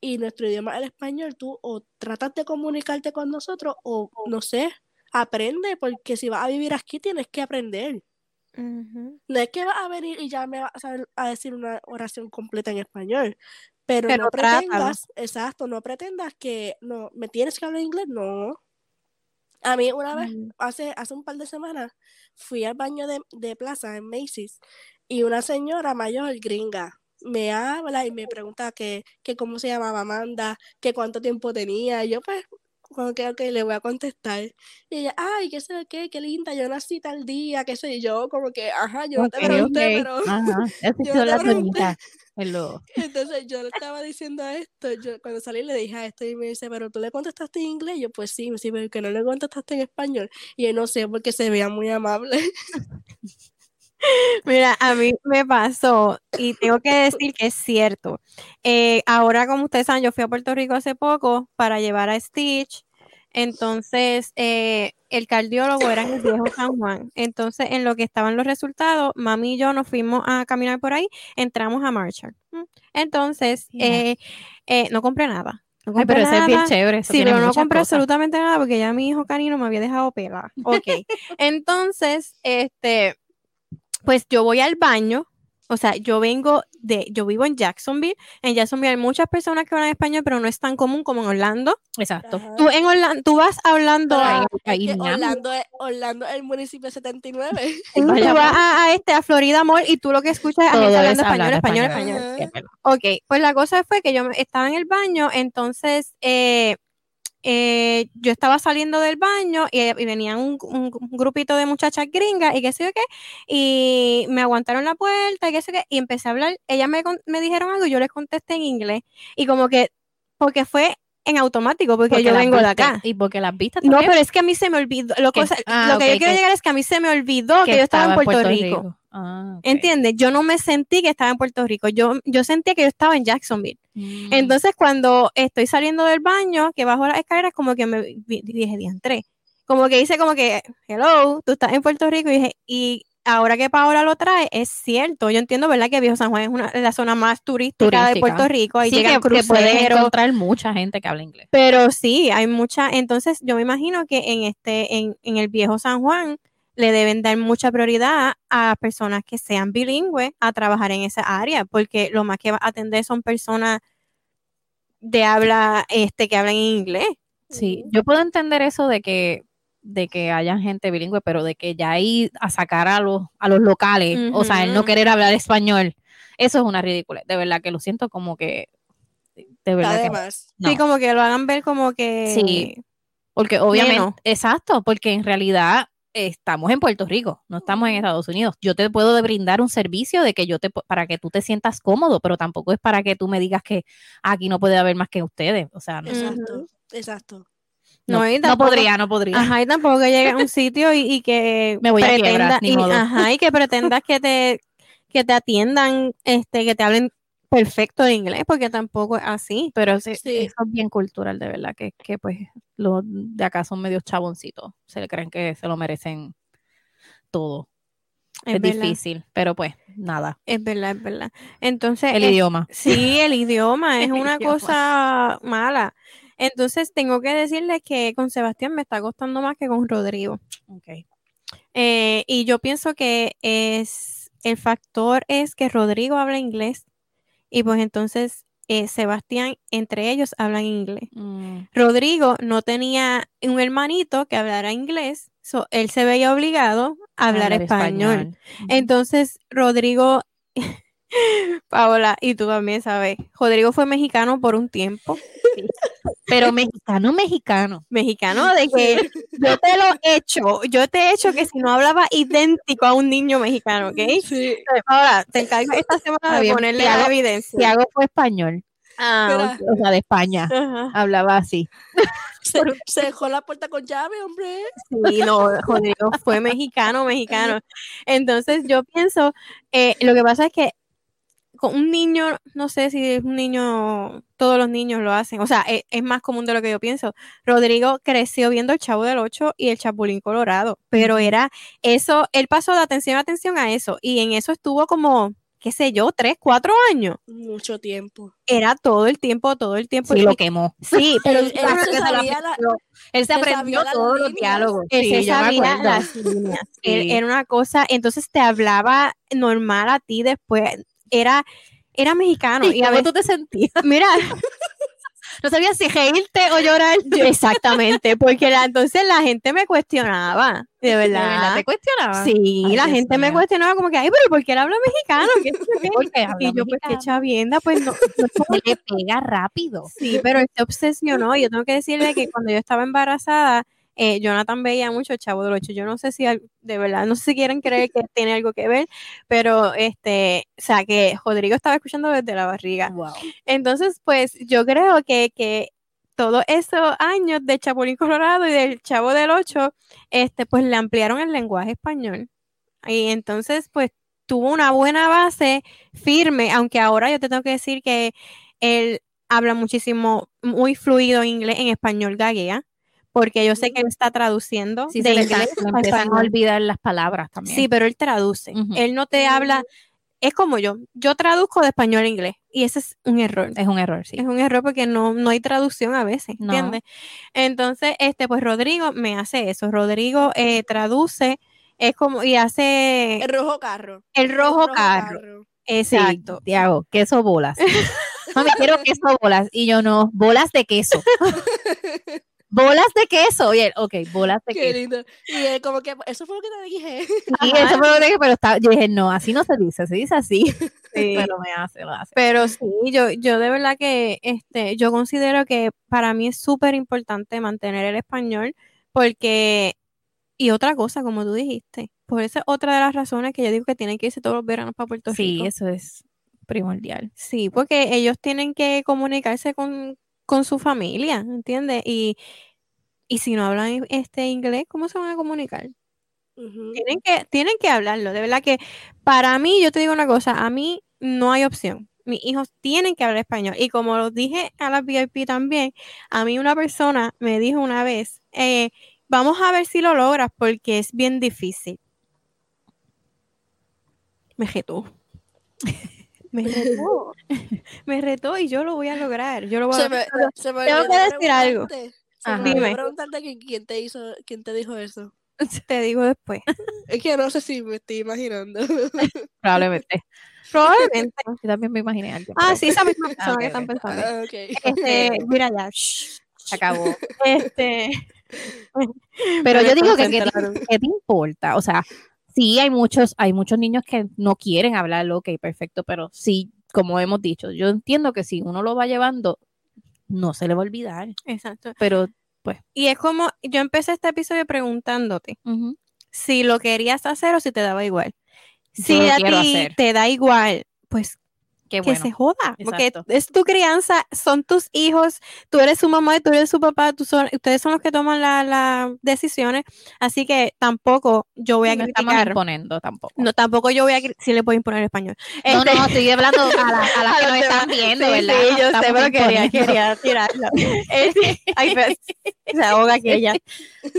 y nuestro idioma es el español, tú o tratas de comunicarte con nosotros o no sé, aprende porque si vas a vivir aquí tienes que aprender. No es que vas a venir y ya me vas a, decir una oración completa en español, pero, Pero no trátalo. pretendas, exacto, no pretendas que no, me tienes que hablar inglés, no. A mí una vez, Mm. hace, hace un par de semanas, fui al baño de, de plaza en Macy's y una señora mayor gringa me habla y me pregunta que, que cómo se llamaba Amanda, que cuánto tiempo tenía, y yo pues como que ok, le voy a contestar. Y ella, ay, qué sé qué, qué linda, yo nací tal día, qué sé yo, como que, ajá, yo no te pregunté, ok. pero Ajá. Yo no las pregunté. entonces yo le estaba diciendo esto, yo cuando salí le dije a esto y me dice, pero tú le contestaste en inglés, yo pues sí, sí, pero que no le contestaste en español. Y yo no sé, porque se veía muy amable. Mira, a mí me pasó y tengo que decir que es cierto. Eh, ahora, como ustedes saben, yo fui a Puerto Rico hace poco para llevar a Stitch. Entonces, eh, el cardiólogo era en el viejo San Juan. Entonces, en lo que estaban los resultados, mami y yo nos fuimos a caminar por ahí, entramos a Marshall. Mm. Entonces, eh, no compré nada. No Ay, pero ese es bien nada. chévere. Sí, pero no compré cosas. absolutamente nada porque ya mi hijo canino me había dejado pelar. Ok. Entonces, este, pues yo voy al baño. O sea, yo vengo de, yo vivo en Jacksonville. En Jacksonville hay muchas personas que hablan español, pero no es tan común como en Orlando. Exacto. Ajá. Tú en Orlando, tú vas hablando Pero a, es que. Orlando, es, Orlando es el municipio 79. tú vas a, a este, a Florida Mall y tú lo que escuchas es a gente hablando español, español, español. español. Ok, pues la cosa fue que yo me- estaba en el baño, entonces eh, eh, yo estaba saliendo del baño y, y venía un, un- grupito de muchachas gringas y qué sé yo qué, y me aguantaron la puerta y qué sé yo qué, y empecé a hablar, ellas me, me dijeron algo y yo les contesté en inglés, y como que, porque fue en automático, porque, Porque yo vengo de acá. Y porque las vistas No, pero es que a mí se me olvidó, lo, Que- cosa- ah, lo que ok, yo quiero que- llegar es que a mí se me olvidó que, yo estaba en Puerto, Rico. Ah, ok. ¿Entiendes? Yo no me sentí que estaba en Puerto Rico. Yo, yo sentí que yo estaba en Jacksonville. Mm. Entonces, cuando estoy saliendo del baño, que bajo las escaleras, como que me dije, diantre. Como que hice como que, hello, tú estás en Puerto Rico. Y dije, y ahora que Paola lo trae, es cierto. Yo entiendo, ¿verdad? Que Viejo San Juan es una, la zona más turística, de. Puerto Rico. Ahí Sí, llegan que, que puedes encontrar mucha gente que habla inglés. Pero sí, hay mucha. Entonces, yo me imagino que en este, en, en el viejo San Juan, le deben dar mucha prioridad a personas que sean bilingües a trabajar en esa área, porque lo más que va a atender son personas de habla, este, que hablan en inglés. Sí, yo puedo entender eso de que de que haya gente bilingüe, pero de que ya ir a sacar a los a los locales, o sea, el no querer hablar español, eso es una ridícula. De verdad que lo siento como que de verdad que Además, no. Sí, como que lo hagan ver como que. Sí. Porque obviamente, exacto, porque en realidad estamos en Puerto Rico, no estamos en Estados Unidos. Yo te puedo brindar un servicio de que yo te para que tú te sientas cómodo, pero tampoco es para que tú me digas que aquí no puede haber más que ustedes. O sea, no, exacto, exacto. no, No, podría, no podría. Ajá, y tampoco que llegue a un sitio y, y que Me voy a ni y, modo. ajá, y que pretendas que te, que te atiendan, este, que te hablen perfecto de inglés, porque tampoco es así. Pero sí, eso es bien cultural, de verdad, que, que pues los de acá son medios chaboncitos, se le creen que se lo merecen todo. Es, difícil, pero pues nada, Es verdad, es verdad. Entonces, el es- idioma. sí, el idioma es El una idioma. cosa mala. Entonces, tengo que decirle que con Sebastián me está costando más que con Rodrigo. Okay. Eh, y yo pienso que es el factor es que Rodrigo habla inglés y pues entonces eh, Sebastián entre ellos hablan inglés. Mm, Rodrigo no tenía un hermanito que hablara inglés, so, él se veía obligado a hablar, español. Entonces Rodrigo, Paola, y tú también sabes, Rodrigo fue mexicano por un tiempo, Pero mexicano, mexicano. mexicano de que yo te lo he hecho, yo te he hecho que si no hablaba idéntico a un niño mexicano, ¿ok? Sí. Ahora, te encargo esta semana de ponerle te la evidencia. Tiago fue español, Ah, o sea, de España. Ajá. Hablaba así. Se, se dejó la puerta con llave, hombre. Sí, no, Rodrigo fue mexicano, mexicano. Entonces yo pienso, eh, lo que pasa es que con un niño, no sé si es un niño, todos los niños lo hacen, o sea, e- es, más común de lo que yo pienso. Rodrigo creció viendo el Chavo del Ocho y el Chapulín Colorado, pero era eso, él pasó de atención a atención a eso, y en eso estuvo como, qué sé yo, tres, cuatro años. Mucho tiempo. Era todo el tiempo, todo el tiempo. Sí, y- lo quemó. Sí, pero Él- él se sabía la- aprendió. Él se Se aprendió sabía las todos los diálogos. Él se sabía las líneas. Era una cosa, entonces te hablaba normal a ti después. Era, era mexicano. ¿Y Y a cómo veces, tú te sentías? mira, No sabías si reírte o llorar. yo- exactamente, porque la- entonces la gente me cuestionaba, de ¿De verdad. verdad te cuestionaba? Sí, Ay, la Dios gente me cuestionaba como que, ay, pero ¿por qué él habla mexicano? ¿Qué qué?". Porque habla Y yo, pues, qué mexicano. chavienda, pues no, no le pega rápido. Sí, pero él se obsesionó. Yo tengo que decirle que cuando yo estaba embarazada, eh, Jonathan veía mucho Chavo del Ocho. Yo no sé si de verdad, no sé si quieren creer que tiene algo que ver, pero este, o sea, que Rodrigo estaba escuchando desde la barriga. Wow. Entonces, pues yo creo que, que todos esos años de Chapulín Colorado y del Chavo del Ocho, este, pues le ampliaron el lenguaje español. Y entonces, pues tuvo una buena base firme, aunque ahora yo te tengo que decir que él habla muchísimo, muy fluido inglés en español gaguea, porque yo sé que él está traduciendo Sí, de se inglés le a empiezan a español. olvidar las palabras también. Sí, pero él traduce. Él no te habla es como yo, yo traduzco de español a inglés y ese es un error. Es un error, sí. Es un error porque no, no hay traducción a veces, No. ¿entiendes? Entonces, este, pues Rodrigo me hace eso. Rodrigo eh, traduce, es como, y hace El rojo carro. el rojo carro. Sí, Exacto. Tiago, queso bolas. Mami, quiero queso bolas. Y yo no, bolas de queso. bolas de queso. Y él, ok, bolas de Qué queso. lindo. Y él como que, eso fue lo que te dije. Y eso fue lo que dije, pero está, yo dije, no, así no se dice, se dice así. Sí. Pero me hace, lo hace. Pero sí, yo, yo de verdad que este, yo considero que para mí es súper importante mantener el español porque, y otra cosa, como tú dijiste, por esa es otra de las razones que yo digo que tienen que irse todos los veranos para Puerto Sí, Rico. eso es primordial. Sí, porque ellos tienen que comunicarse con, con su familia, ¿entiendes? Y, y si no hablan este inglés, ¿cómo se van a comunicar? Tienen que, tienen que hablarlo. De verdad que para mí, yo te digo una cosa, a mí no hay opción. Mis hijos tienen que hablar español. Y como lo dije a las VIP también, a mí una persona me dijo una vez, eh, vamos a ver si lo logras porque es bien difícil. Me retó. Me retó. Me retó y yo lo voy a lograr. Yo lo voy a lograr. se me tengo que decir algo. Ajá. Dime. preguntarte que quién te hizo, quién te dijo eso. Te digo después. Es que no sé si me estoy imaginando. Probablemente. Probablemente. Yo también me imaginé a alguien. Ah, pero sí, esa misma persona que están pensando. Ah, ok. Este, mira ya. shh, Se acabó. Este. Pero Me yo digo que ¿qué te, qué te importa? O sea, sí hay muchos, hay muchos niños que no quieren hablarlo, ok, perfecto, pero sí, como hemos dicho, yo entiendo que si uno lo va llevando, no se le va a olvidar. Exacto. Pero, Y es como, yo empecé este episodio preguntándote si lo querías hacer o si te daba igual. Si a ti hacer. te da igual, pues qué que se joda, porque es tu crianza, son tus hijos, tú eres su mamá y tú eres su papá, tú son, ustedes son los que toman las la decisiones, así que tampoco yo voy a no estamos criticar. imponiendo tampoco. No, tampoco yo voy a si le puedo imponer español. No, Este- no, estoy hablando a, la- a las que nos están viendo, Sí, ¿verdad? Sí, No yo sé, pero quería, quería tirarlo. Este, ay, pues, se ahoga aquella.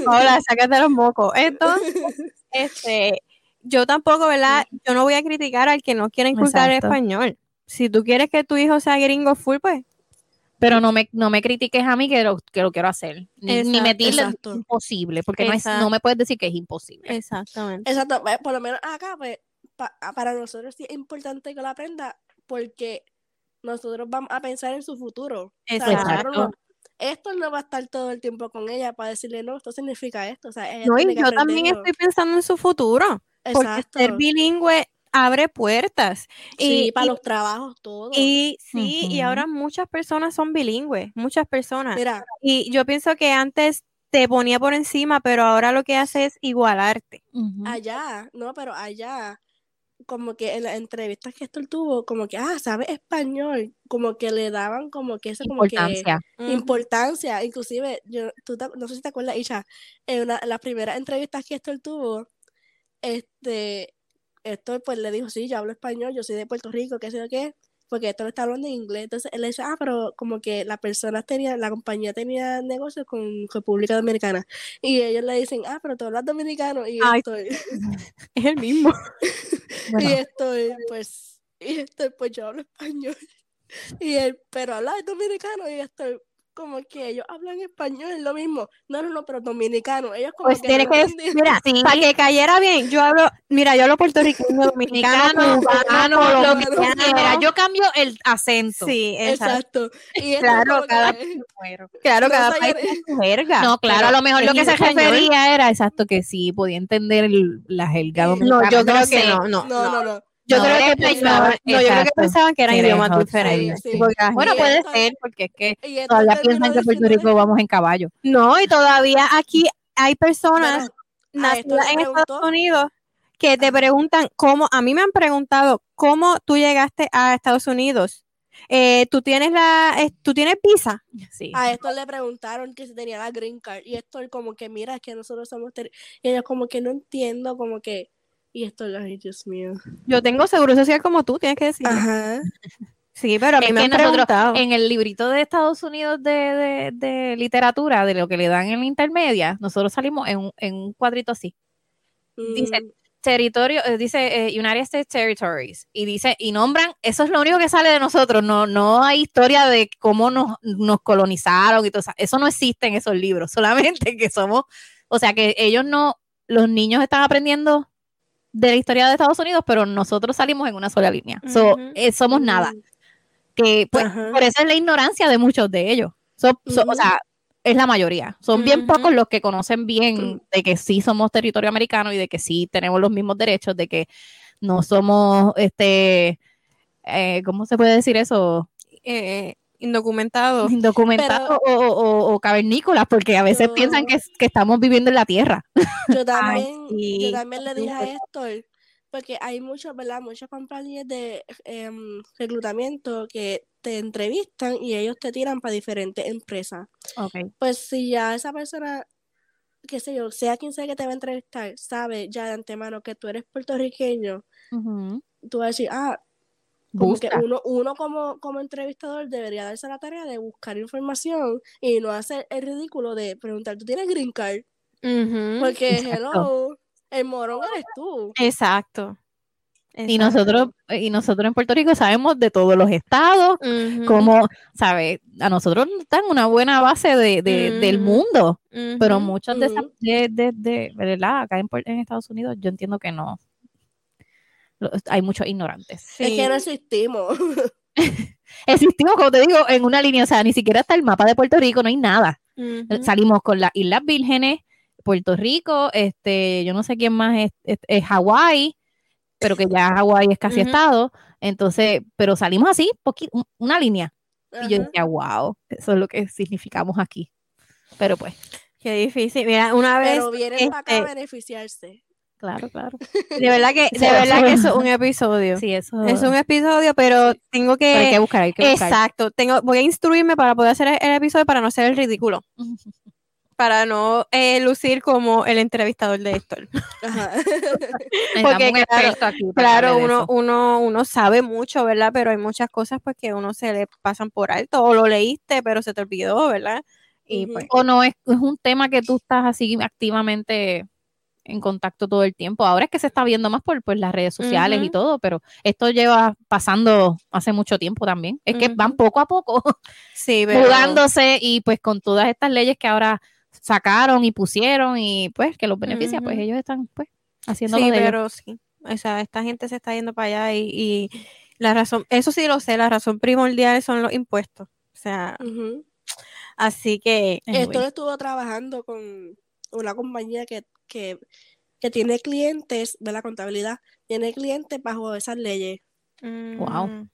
Hola, sácate los mocos. Entonces, este, yo tampoco, ¿verdad? Yo no voy a criticar al que no quiere inculcar el español. Si tú quieres que tu hijo sea gringo full, pues, Pero no me, no me critiques a mí que lo, que lo quiero hacer. Ni, ni me exacto. imposible, porque no, es, Exacto. no me puedes decir que es imposible. exactamente. Exacto, pues, por lo menos acá, pues, pa- para nosotros sí es importante que lo aprenda porque nosotros vamos a pensar en su futuro. O sea, Exacto. esto no va a estar todo el tiempo con ella para decirle, no, esto significa esto. O sea, ella No, tiene y que yo también estoy pensando en su futuro, porque Exacto. ser bilingüe abre puertas. Sí, y, para y- los trabajos, todo. y sí, y ahora muchas personas son bilingües, muchas personas. Mira, Y yo pienso que antes te ponía por encima, pero ahora lo que hace es igualarte. Allá, no, pero allá, como que en las entrevistas que esto tuvo, como que, ah, sabe español, como que le daban como que eso, como que Importancia. importancia, inclusive, yo, tú te- no sé si te acuerdas, Isha, en una, las primeras entrevistas que esto tuvo, este, esto pues le dijo, sí, yo hablo español, yo soy de Puerto Rico, qué sé yo qué, porque esto lo está hablando en inglés, entonces él le dice, ah, pero como que las personas tenían, la compañía tenía negocios con República Dominicana, y ellos le dicen, ah, pero tú hablas dominicano, y Ay. estoy, Es el mismo. Bueno, y estoy, pues, y estoy, pues yo hablo español, y él, pero habla dominicano, y estoy, como que ellos hablan español, es lo mismo. No, no, no, pero dominicano. Ellos como Pues que tienes no que, mira, Sí. para que cayera bien, yo hablo, mira, yo hablo puertorriqueño, dominicano, cubano, colombiano. quieras. Yo cambio el acento. Sí, exacto. Exacto. Y Claro, cada- que- Claro, No cada país tiene jerga. No, claro, a lo mejor lo que se refería era exacto que sí podía entender el- la jerga No, dominicana. No, yo creo que sé. no, no, No, no, no. Yo No, creo que pensaban, español, no, yo creo que pensaban que eran idiomas diferentes. sí. Bueno, Y puede esto- ser, porque es que todavía piensan que en Puerto Rico vamos en caballo. No, y todavía aquí hay personas Bueno, nacidas en preguntó- Estados Unidos que te preguntan cómo, a mí me han preguntado cómo tú llegaste a Estados Unidos. Eh, tú tienes la, eh, tú tienes visa. Sí. A esto le preguntaron que si tenía la green card. Y esto como que, mira, es que nosotros somos... ter-". Y ellos como que no entiendo, como que... Y esto, ay, Dios mío. Yo tengo seguro social como tú, tienes que decir. Ajá. Sí, pero a mí Es me que han nosotros, preguntado. en el librito de Estados Unidos de, de- de literatura, de lo que le dan en la intermedia, nosotros salimos en un, en un cuadrito así. Dice, Mm, territorio, eh, dice eh, United States Territories, y dice, y nombran, eso es lo único que sale de nosotros, no, no hay historia de cómo nos, nos colonizaron y todo eso, eso no existe en esos libros, solamente que somos, o sea que ellos no, los niños están aprendiendo de la historia de Estados Unidos, pero nosotros salimos en una sola línea, so, eh, somos nada, que pues, por eso es la ignorancia de muchos de ellos, So- so- o sea, es la mayoría. Son bien pocos los que conocen bien de que sí somos territorio americano y de que sí tenemos los mismos derechos, de que no somos, este, eh, ¿cómo se puede decir eso? Eh, indocumentado. Indocumentados o, o- o cavernícolas, porque a veces Yo- piensan que, que estamos viviendo en la tierra. Yo también, sí, yo también le dije a. Héctor, porque hay muchos, ¿verdad? Muchas compañías de em, reclutamiento que te entrevistan y ellos te tiran para diferentes empresas. Pues si ya esa persona, qué sé yo, sea quien sea que te va a entrevistar, sabe ya de antemano que tú eres puertorriqueño, Ujú. tú vas a decir, ah, como que uno, uno como, como entrevistador debería darse la tarea de buscar información y no hacer el ridículo de preguntar, ¿tú tienes green card? Porque, Exacto. hello, el morón eres tú. Exacto. Y nosotros, y nosotros en Puerto Rico sabemos de todos los estados, como, ¿sabes? A nosotros nos dan una buena base de, de- del mundo. pero Ujú. muchas de esas, de, de, de- ¿verdad? Acá en, en Estados Unidos yo entiendo que no. Hay muchos ignorantes. Sí. Es que no existimos. Existimos, como te digo, en una línea, o sea, ni siquiera está el mapa de Puerto Rico, no hay nada. Salimos con las Islas Vírgenes, Puerto Rico, este, yo no sé quién más es, es, es Hawái, pero que ya Hawái es casi estado. Entonces, pero salimos así, una línea. Y yo decía, wow, eso es lo que significamos aquí. Pero pues, Qué difícil. Mira, una vez, Pero vienen para acá este, a beneficiarse. Claro, claro. de verdad que, de verdad que eso es un episodio. Sí, eso Es un episodio, pero tengo pero hay que, que buscar, hay que buscar. exacto, tengo, voy a instruirme para poder hacer el, episodio para no ser el ridículo, para no eh, lucir como el entrevistador de Héctor. Ajá. Porque, un claro, aquí Claro, uno, uno, uno sabe mucho, ¿verdad? Pero hay muchas cosas pues que uno se le pasan por alto, o lo leíste, pero se te olvidó, ¿verdad? Y pues, O no es, es un tema que tú estás así activamente en contacto todo el tiempo. Ahora es que se está viendo más por, por las redes sociales y todo, pero esto lleva pasando hace mucho tiempo también. Es que van poco a poco sí, pero, mudándose y pues con todas estas leyes que ahora sacaron y pusieron y pues que los beneficia, pues ellos están pues haciendo sí, lo de ellos. pero sí. O sea, esta gente se está yendo para allá y, y la razón, eso sí lo sé, la razón primordial son los impuestos. O sea, así que, Anyway. Héctor estuvo trabajando con una compañía que, que, que tiene clientes de la contabilidad, tiene clientes bajo esas leyes. Wow. mm,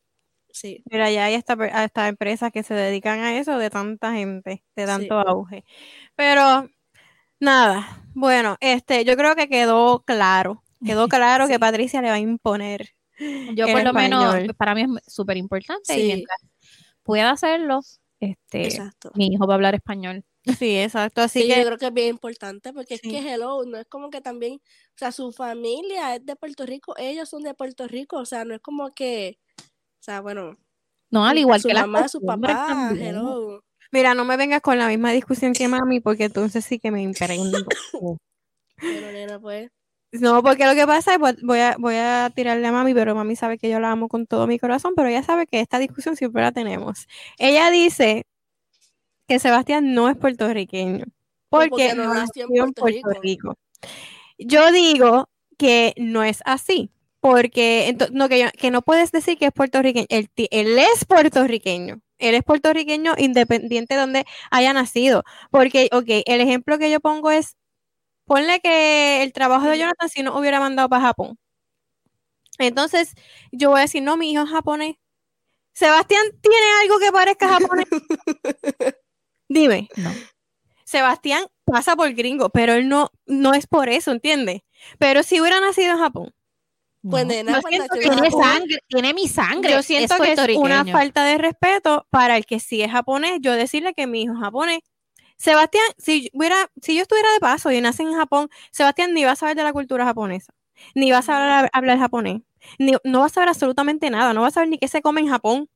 Sí. Mira, ya hay hasta, per- hasta empresas que se dedican a eso de tanta gente, de tanto auge. Pero nada, bueno, este, yo creo que quedó claro, quedó claro que. Patricia le va a imponer. Yo por lo menos, para mí es súper importante y Sí. mientras pueda hacerlo, este, Exacto. mi hijo va a hablar español. Sí, exacto. Así Sí, que yo creo que es bien importante porque Sí. es que hello, no es como que también, o sea, su familia es de Puerto Rico, ellos son de Puerto Rico, o sea, no es como que, o sea, bueno, No, al igual su que las mamá, su papá, también. hello. Mira, no me vengas con la misma discusión que mami, porque entonces sí que me imprendo. Bueno, nena, pues, No, porque lo que pasa es, voy a, voy a tirarle a mami, pero mami sabe que yo la amo con todo mi corazón, pero ella sabe que esta discusión siempre la tenemos. Ella dice que Sebastián no es puertorriqueño, porque, porque no nació en Puerto Puerto Rico. Yo digo que no es así, porque no, que, yo- que no puedes decir que es puertorriqueño. Él, él es puertorriqueño. Él es puertorriqueño independiente de donde haya nacido. Porque, ok, el ejemplo que yo pongo es, ponle que el trabajo de. Jonathan si no hubiera mandado para Japón. Entonces, yo voy a decir, no, mi hijo es japonés. Sebastián tiene algo que parezca japonés. Dime. No. Sebastián pasa por gringo, pero él no, no es por eso, ¿entiendes? Pero si hubiera nacido en Japón, pues No. nena, que Tiene Japón. sangre, tiene mi sangre. yo siento que es una falta de respeto para el que sí es japonés, yo decirle que mi hijo es japonés. Sebastián, si hubiera, si yo estuviera de paso y nace en Japón, Sebastián ni va a saber de la cultura japonesa, ni va a saber hab- hablar japonés, ni, no va a saber absolutamente nada, no va a saber ni qué se come en Japón.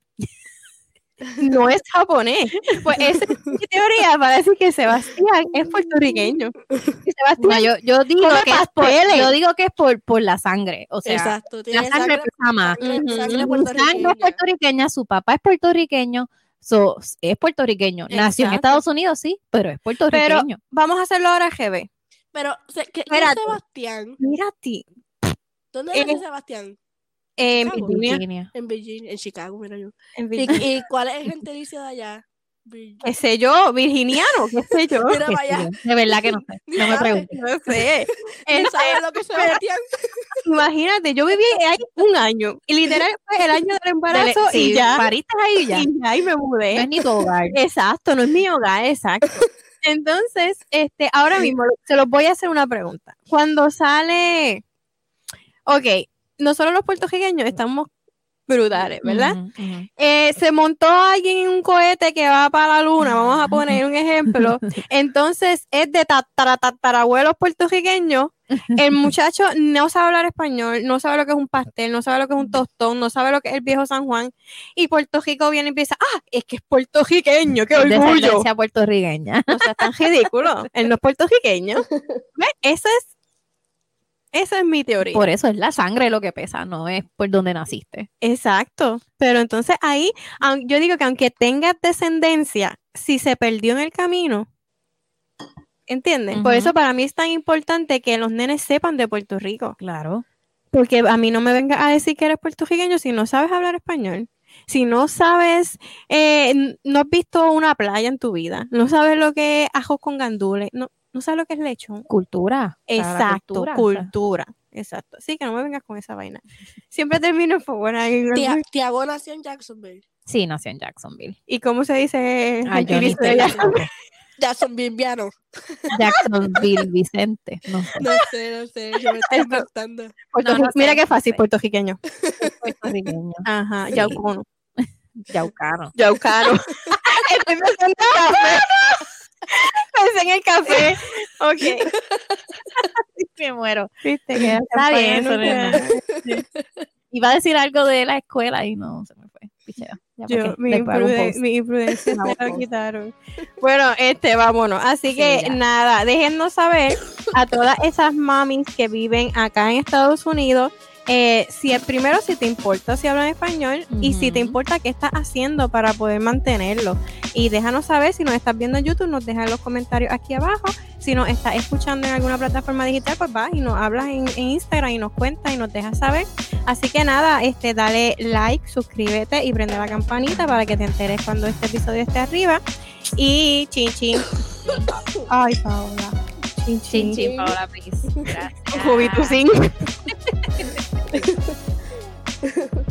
No es japonés. Pues esa es mi teoría para decir que Sebastián es puertorriqueño. Sebastián No, yo, yo digo que es por, pasteles. yo digo que es por, por la sangre. O sea, Exacto. la sangre pesa más. sangre- sangre sangre es puertorriqueña, su papá es puertorriqueño, so, es puertorriqueño. Nació en. Estados Unidos, sí, pero es puertorriqueño. vamos a hacerlo ahora, GB. Pero, se- ¿qué, qué es Espérate. Sebastián? Mira a ti. ¿Dónde nace Sebastián? En. Virginia. Virginia. En Virginia, en Chicago, mira yo. en ¿Y, Virginia. y cuál es el gentilicio de allá? Vir- ¿Qué sé yo? Virginiano, qué sé yo. Mira. De verdad que no sé. No me preguntes. No sé. Ni Este, sabe lo que es Sebastián. imagínate, yo viví ahí un año y literal fue el año del embarazo Sí, y ya. Pariste ahí y ya. Y ya, y me No mudé. es ni tu hogar. Exacto, no es mi hogar, exacto. Entonces, este, ahora mismo se los voy a hacer una pregunta. Cuando sale, ok, nosotros los puertorriqueños estamos brutales, ¿verdad? Eh, se montó alguien en un cohete que va para la luna, vamos a poner un ejemplo. Entonces es de tatara- tatarabuelos puertorriqueños. El muchacho no sabe hablar español, no sabe lo que es un pastel, no sabe lo que es un tostón, no sabe lo que es el viejo San Juan. Y Puerto Rico viene y empieza, ah, es que es puertorriqueño, qué orgullo. Puertorriqueña. O sea, es tan ridículo. Él no es puertorriqueño. ¿Ves? Eso es, esa es mi teoría. Por eso es la sangre lo que pesa, no es por donde naciste. Exacto. Pero entonces ahí, yo digo que aunque tengas descendencia, si se perdió en el camino, ¿entiendes? Por eso para mí es tan importante que los nenes sepan de Puerto Rico. Claro. Porque a mí no me venga a decir que eres puertorriqueño si no sabes hablar español. Si no sabes, eh, no has visto una playa en tu vida, no sabes lo que es ajos con gandules, no, no sabes lo que es lechón. Cultura. Exacto, cultura. Exacto. Así que no me vengas con esa vaina. Siempre termino por buena Tia- Tiago nació en Jacksonville. Sí, nació en Jacksonville. ¿Y cómo se dice? Ah, tampoco. Jacksonville, Viano. Jacksonville, Vicente. No sé. No sé, no sé. Yo me estoy inventando. Puerto- No, no Mira sé, qué fácil, puertorriqueño. Puertorriqueño. Ajá, Sí. yaucono. Yaucano. Yaucano. Pensé en el café. Ok. Me muero. Viste que Está bien, nunca- Iba a decir algo de la escuela y no se me fue. Picheo. Yo, mi, impruden- mi imprudencia me la quitaron. Bueno, este, vámonos. Así Sí, que ya. nada, déjennos saber a todas esas mamis que viven acá en Estados Unidos. Eh, si primero si te importa si hablan español y si te importa qué estás haciendo para poder mantenerlo y déjanos saber si nos estás viendo en YouTube nos dejas en los comentarios aquí abajo si nos estás escuchando en alguna plataforma digital pues vas y nos hablas en, en Instagram y nos cuentas y nos dejas saber Así que nada, este, dale like, suscríbete y prende la campanita para que te enteres cuando este episodio esté arriba. Y chin chin. Ay, Paola. Chin Chin, chin. chin, Paola, please. Gracias. Peace.